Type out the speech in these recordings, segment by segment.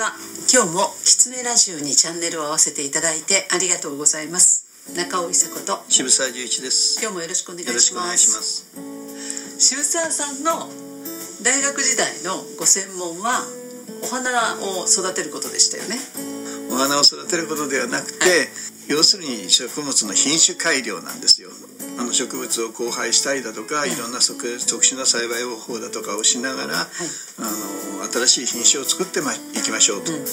は今日もキツネラジオにチャンネルを合わせていただいてありがとうございます。中尾伊佐子と渋沢十一です。今日もよろしくお願いします。渋沢さんの大学時代のご専門はお花を育てることでしたよね。お花を育てることではなくて、はい。要するに植物の品種改良なんですよあの植物を交配したりだとか、い、ろんな特特殊な栽培方法だとかをしながら、あの新しい品種を作ってまいきましょうと、うん。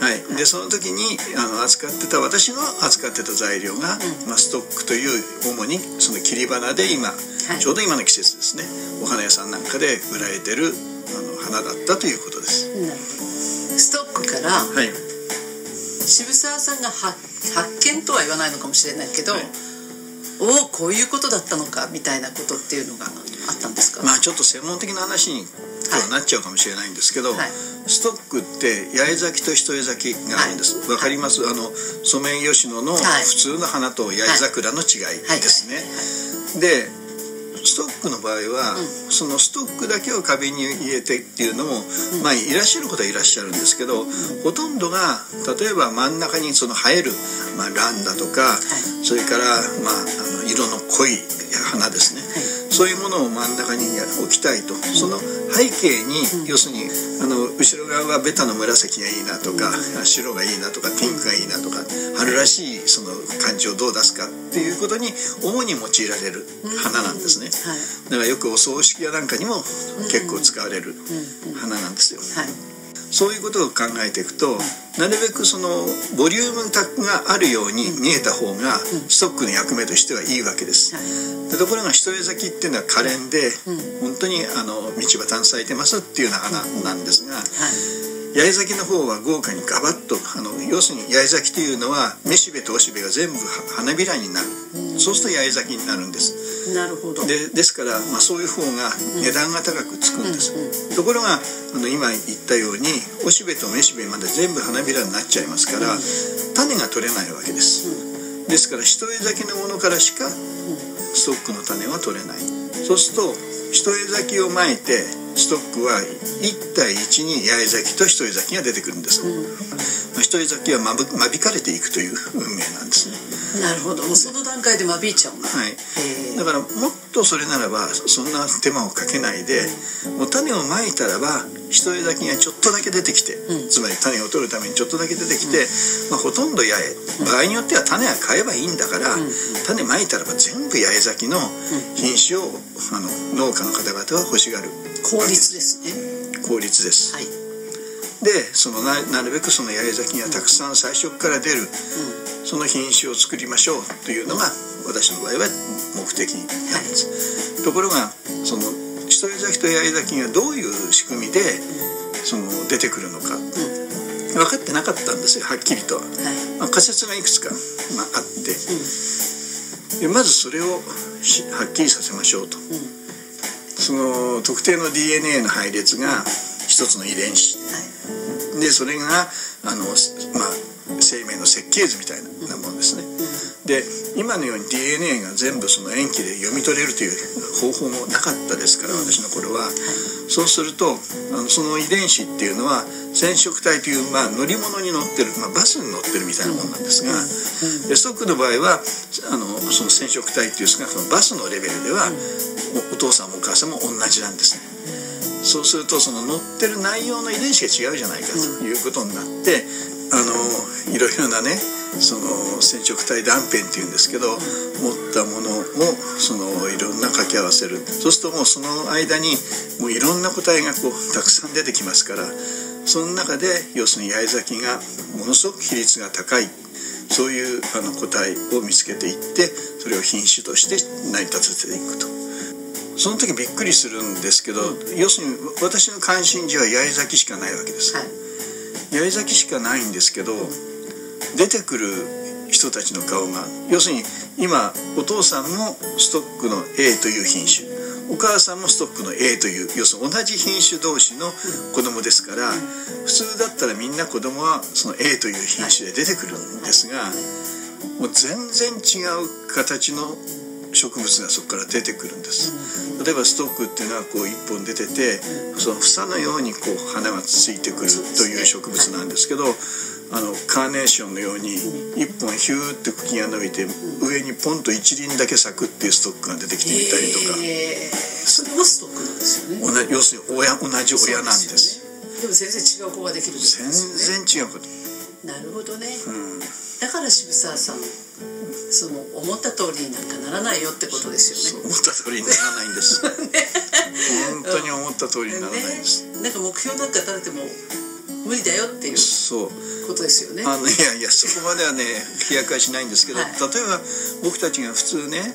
はい、でその時にあの扱ってた私の扱ってた材料が、まあ、ストックという主にその切り花で今、い。ちょうど今の季節ですね。お花屋さんなんかで売られてるあの花だったということです。ストックからはい。渋沢さんが発発見とは言わないのかもしれないけど、はいおおこういうことだったのかみたいなことっていうのがあったんですか、まあちょっと専門的な話に今日なっちゃうかもしれないんですけど、はい。ストックって八重咲きと一重咲きがあるんです。わ、かります？あのソメイヨシノのはい。普通の花と八重桜の違いですね、でストックの場合は、そのストックだけを花瓶に入れてっていうのも、まあいらっしゃる方はいらっしゃるんですけど、ほとんどが例えば真ん中にその生える、まあ、ランだとか、それから、まあ、あの色の濃い花ですね、そういうものを真ん中に置きたいと、その背景に、要するにあの後ろ側はベタの紫がいいなとか、白がいいなとかピンクがいいなとか春らしいその感じをどう出すかっていうことに主に用いられる花なんですね、はい。だからよくお葬式やなんかにも結構使われる花なんですよ、はいそういうことを考えていくとなるべくそのボリュームがあるように見えた方がストックの役目としてはいいわけです、はい。でところが一重咲きっていうのは可憐で、本当にあの道端に咲いてますっていうような花なんですが、八重咲きの方は豪華にガバッとあの要するに八重咲きというのはめしべとおしべが全部花びらになる、そうすると八重咲きになるんですなるほど。でですから、まあ、そういう方が値段が高くつくんです、ところがあの今言ったようにおしべとめしべまで全部花びらになっちゃいますから、種が取れないわけです、ですから一重咲きのものからしかストックの種は取れない。そうすると一重咲きをまいてストックは1対1に八重咲きと一重咲きが出てくるんです、まあ、一重咲きは間引かれていくという運命なんですねなるほど。もうその段階で間引いちゃうんだはい。だからもっとそれならばそんな手間をかけないでもう種をまいたらば一重咲きがちょっとだけ出てきて、つまり種を取るためにちょっとだけ出てきて、まあ、ほとんど八重。場合によっては種は買えばいいんだから、種まいたらば全部八重咲きの品種をあの農家の方々は欲しがる。効率ですね。効率です、はい。でそのななるべくその八重咲きがたくさん最初から出る、その品種を作りましょうというのが私の場合は目的なんです、ところがその一重咲きと八重咲きがどういう仕組みでその出てくるのか、分かってなかったんですよはっきりとは、まあ、仮説がいくつか、まあ、あって、でまずそれをしはっきりさせましょうと、その特定の DNA の配列が一つの遺伝子。でそれがあの、まあ、生命の設計図みたいなものですね、で今のように DNA が全部その塩基で読み取れるという方法もなかったですから私の頃は、そうするとあのその遺伝子っていうのは染色体という、まあ、乗り物に乗ってる、まあ、バスに乗ってるみたいなものなんですが、でストックの場合はあのその染色体っていう少なくともバスのレベルでは、おお父さんもお母さんも同じなんですね。そうするとその載ってる内容の遺伝子が違うじゃないかということになって、あのいろいろなねその染色体断片っていうんですけど、持ったものをそのいろんな掛け合わせるそうするともうその間にもういろんな個体がこうたくさん出てきますからその中で要するに八重咲きがものすごく比率が高いそういうあの個体を見つけていってそれを品種として成り立てていくと。その時びっくりするんですけど、要するに私の関心事は八重咲きしかないわけです、はい。八重咲きしかないんですけど出てくる人たちの顔が要するに今お父さんもストックの A という品種。お母さんもストックの A という要するに同じ品種同士の子供ですから普通だったらみんな子供はその A という品種で出てくるんですがもう全然違う形の植物がそこから出てくるんです。例えばストックっていうのはこう一本出ててその房のようにこう花がついてくるという植物なんですけどあのカーネーションのように一本ヒューって茎が伸びて上にポンと一輪だけ咲くっていうストックが出てきてみたりとか、えー、それもストックなんですよね。同じ要するに親同じ親なんです。でも全然違う子ができるんですよ全然違うことなるほどね、うん。だから渋沢さんその思った通りになんかならないよってことですよね。思った通りにならないん です。本当に思った通りにならないです、ね、なんか目標なんか立てても無理だよっていうそう。ことですよね。あのいやいやそこまではね飛躍はしないんですけど、はい。例えば僕たちが普通ね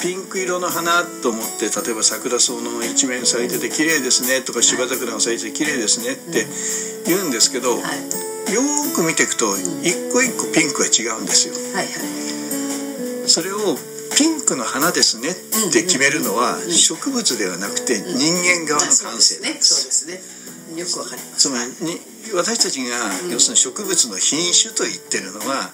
ピンク色の花と思って例えば桜草の一面咲いてて綺麗ですねとか芝桜が咲いてて綺麗ですねって言うんですけど、はいよーく見ていくと一個一個ピンクが違うんですよ。はいはい。それをピンクの花ですねって決めるのは植物ではなくて人間側の感性なんでそうですそうですね。よくわかります。つまりに私たちが要するに植物の品種と言ってるのは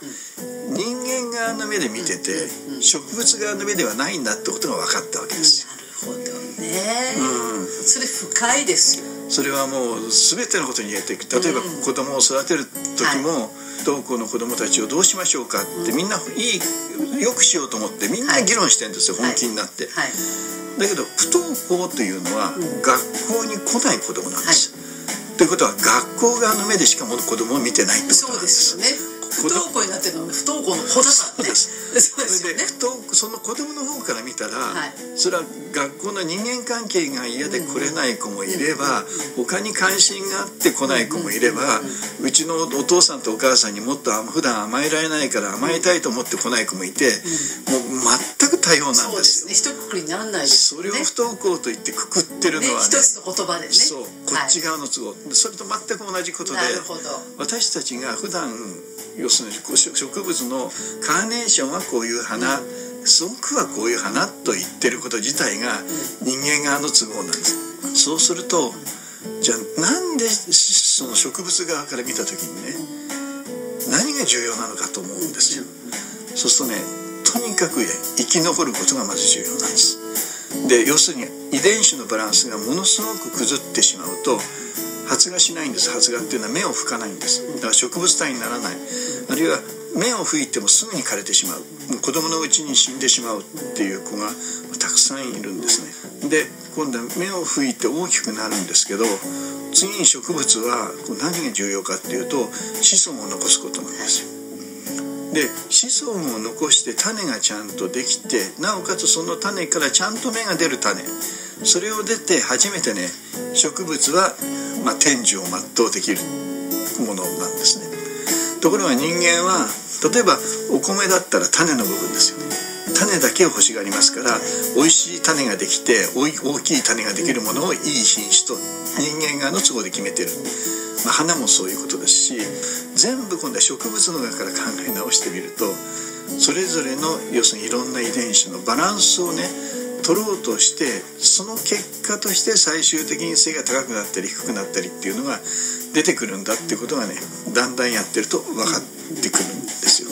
人間側の目で見てて植物側の目ではないんだってことが分かったわけですよ。なるほどね、うん。それ深いですよそれはもう全てのことに言えていく。例えば子供を育てる時も不登校の子供たちをどうしましょうかってみんないいよくしようと思ってみんな議論してるんですよはい。本気になって。はい。だけど不登校というのは学校に来ない子供なんです。ということは学校側の目でしかも子供を見てないってことそうなんで。ですすよね不登校になってるのは不登校の子だからね。そうですよね。それで不登その子供の方から見たら、はい。それは学校の人間関係が嫌で来れない子もいれば、他に関心があって来ない子もいれば、うちのお父さんとお母さんにもっと普段甘えられないから甘えたいと思って来ない子もいて、もう全く多様なんそうでよですすね。一括りにならないですよね。それを不登校と言ってくくってるねのはね。一つの言葉でね。そう。こっちが、側の都合、それと全く同じことでなるほど。私たちが普段要するに植物のカーネーションはこういう花スモクはこういう花と言ってること自体が人間側の都合なんです。そうするとじゃあなんでその植物側から見た時にね何が重要なのかと思うんですよ。そうするとねとにかく生き残ることがまず重要なんです。で要するに遺伝子のバランスがものすごく崩ってしまうと発芽しないんです。発芽っていうのは芽を吹かないんです。だから植物体にならない。あるいは芽を吹いてもすぐに枯れてしまう。もう子供のうちに死んでしまうっていう子がたくさんいるんですね。で今度は芽を吹いて大きくなるんですけど次に植物は何が重要かっていうと子孫を残すことなんですよ。で子孫を残して種がちゃんとできてなおかつその種からちゃんと芽が出る種。それを出て初めてね植物は、まあ、天寿を全うできるものなんですね。ところが人間は例えばお米だったら種の部分ですよね。種だけを欲しがりますから美味しい種ができて大きい種ができるものをいい品種と人間側の都合で決めてる、まあ、花もそういうことですし全部今度は植物の中から考え直してみるとそれぞれの要するにいろんな遺伝子のバランスをね取ろうとしてその結果として最終的に背が高くなったり低くなったりっていうのが出てくるんだってことがねだんだんやってると分かってくるんですよ。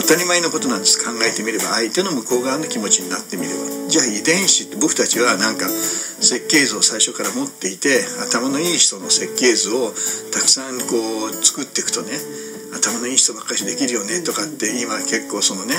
当たり前のことなんです。考えてみれば相手の向こう側の気持ちになってみれば。じゃあ遺伝子って僕たちはなんか設計図を最初から持っていて頭のいい人の設計図をたくさんこう作っていくとね頭のいい人ばっかりできるよねとかって今結構そのね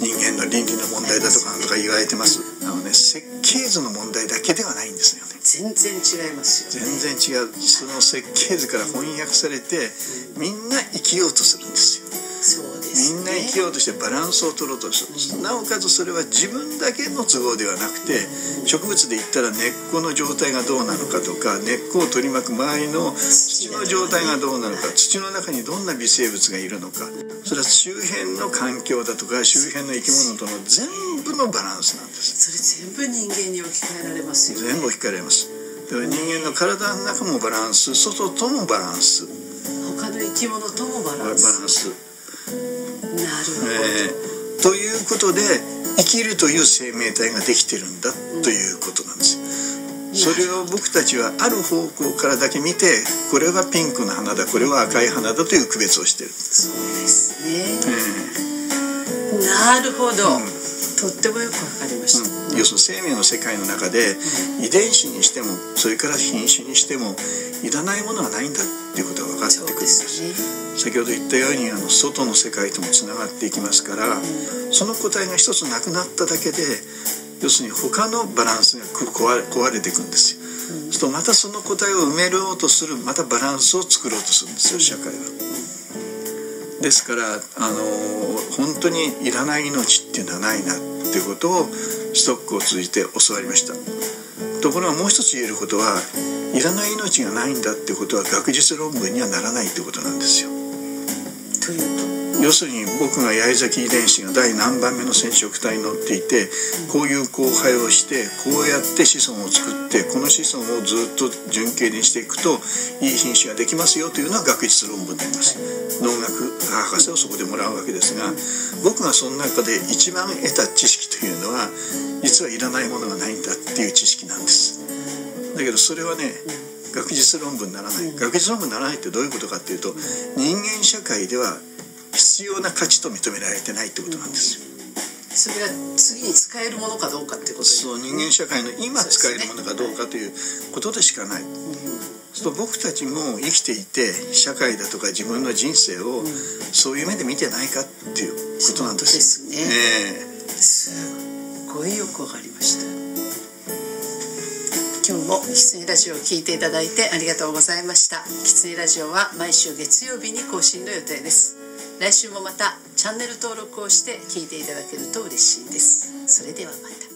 人間の倫理の問題だとかとか言われてます。あのね設計図の問題だけではないんですよね。全然違いますよね。全然違う。その設計図から翻訳されてみんな生きようとするんですよ。そうです。ねみんな生きようとしてバランスを取ろうとする。なおかつそれは自分だけの都合ではなくて植物で言ったら根っこの状態がどうなのかとか根っこを取り巻く周りの土の状態がどうなのか土の中にどんな微生物がいるのかそれは周辺の環境だとか周辺の生き物との全部のバランスなんです。それ全部人間に置き換えられますよね。全部置き換えられます。だから人間の体の中もバランス外ともバランス。他の生き物ともババランランス。スなるほど、えーということで生きるという生命体ができてるんだということなんですよ。それを僕たちはある方向からだけ見てこれはピンクの花だこれは赤い花だという区別をしてる。そうですねえなるほど、うん。とってもよくわかりました、うん、要するに生命の世界の中で、遺伝子にしてもそれから品種にしてもいらないものはないんだっていうことが分かってくるんです、ね、先ほど言ったようにあの外の世界ともつながっていきますから、その個体が一つなくなっただけで要するに他のバランスが壊れていくんですよ、うん、するとまたその個体を埋めようとするまたバランスを作ろうとするんですよ社会は。ですからあの本当にいらない命っていうのはないなっていうことをストックを通じて教わりました。ところがもう一つ言えることはいらない命がないんだってことは学術論文にはならないってことなんですよ。というと？要するに僕が八重崎遺伝子が第何番目の染色体に乗っていてこういう交配をしてこうやって子孫を作ってこの子孫をずっと純形にしていくといい品種ができますよというのは学術論文になります。農学博士をそこでもらうわけですが僕がその中で一番得た知識というのは実はいらないものがないんだっていう知識なんです。だけどそれはね学術論文にならない。学術論文にならないってどういうことかっていうと人間社会では必要な価値と認められてないってことなんですよ。それが次に使えるものかどうかってことそう人間社会の今使えるものかどうかということでしかない、うん、そう僕たちも生きていて社会だとか自分の人生をそういう目で見てないかっていうことなんですよ、ですね、えー、すごいよくわかりました。今日もキラジオを聞いていただいてありがとうございました。キラジオは毎週月曜日に更新の予定です来週もまたチャンネル登録をして聞いていただけると嬉しいです。それではまた。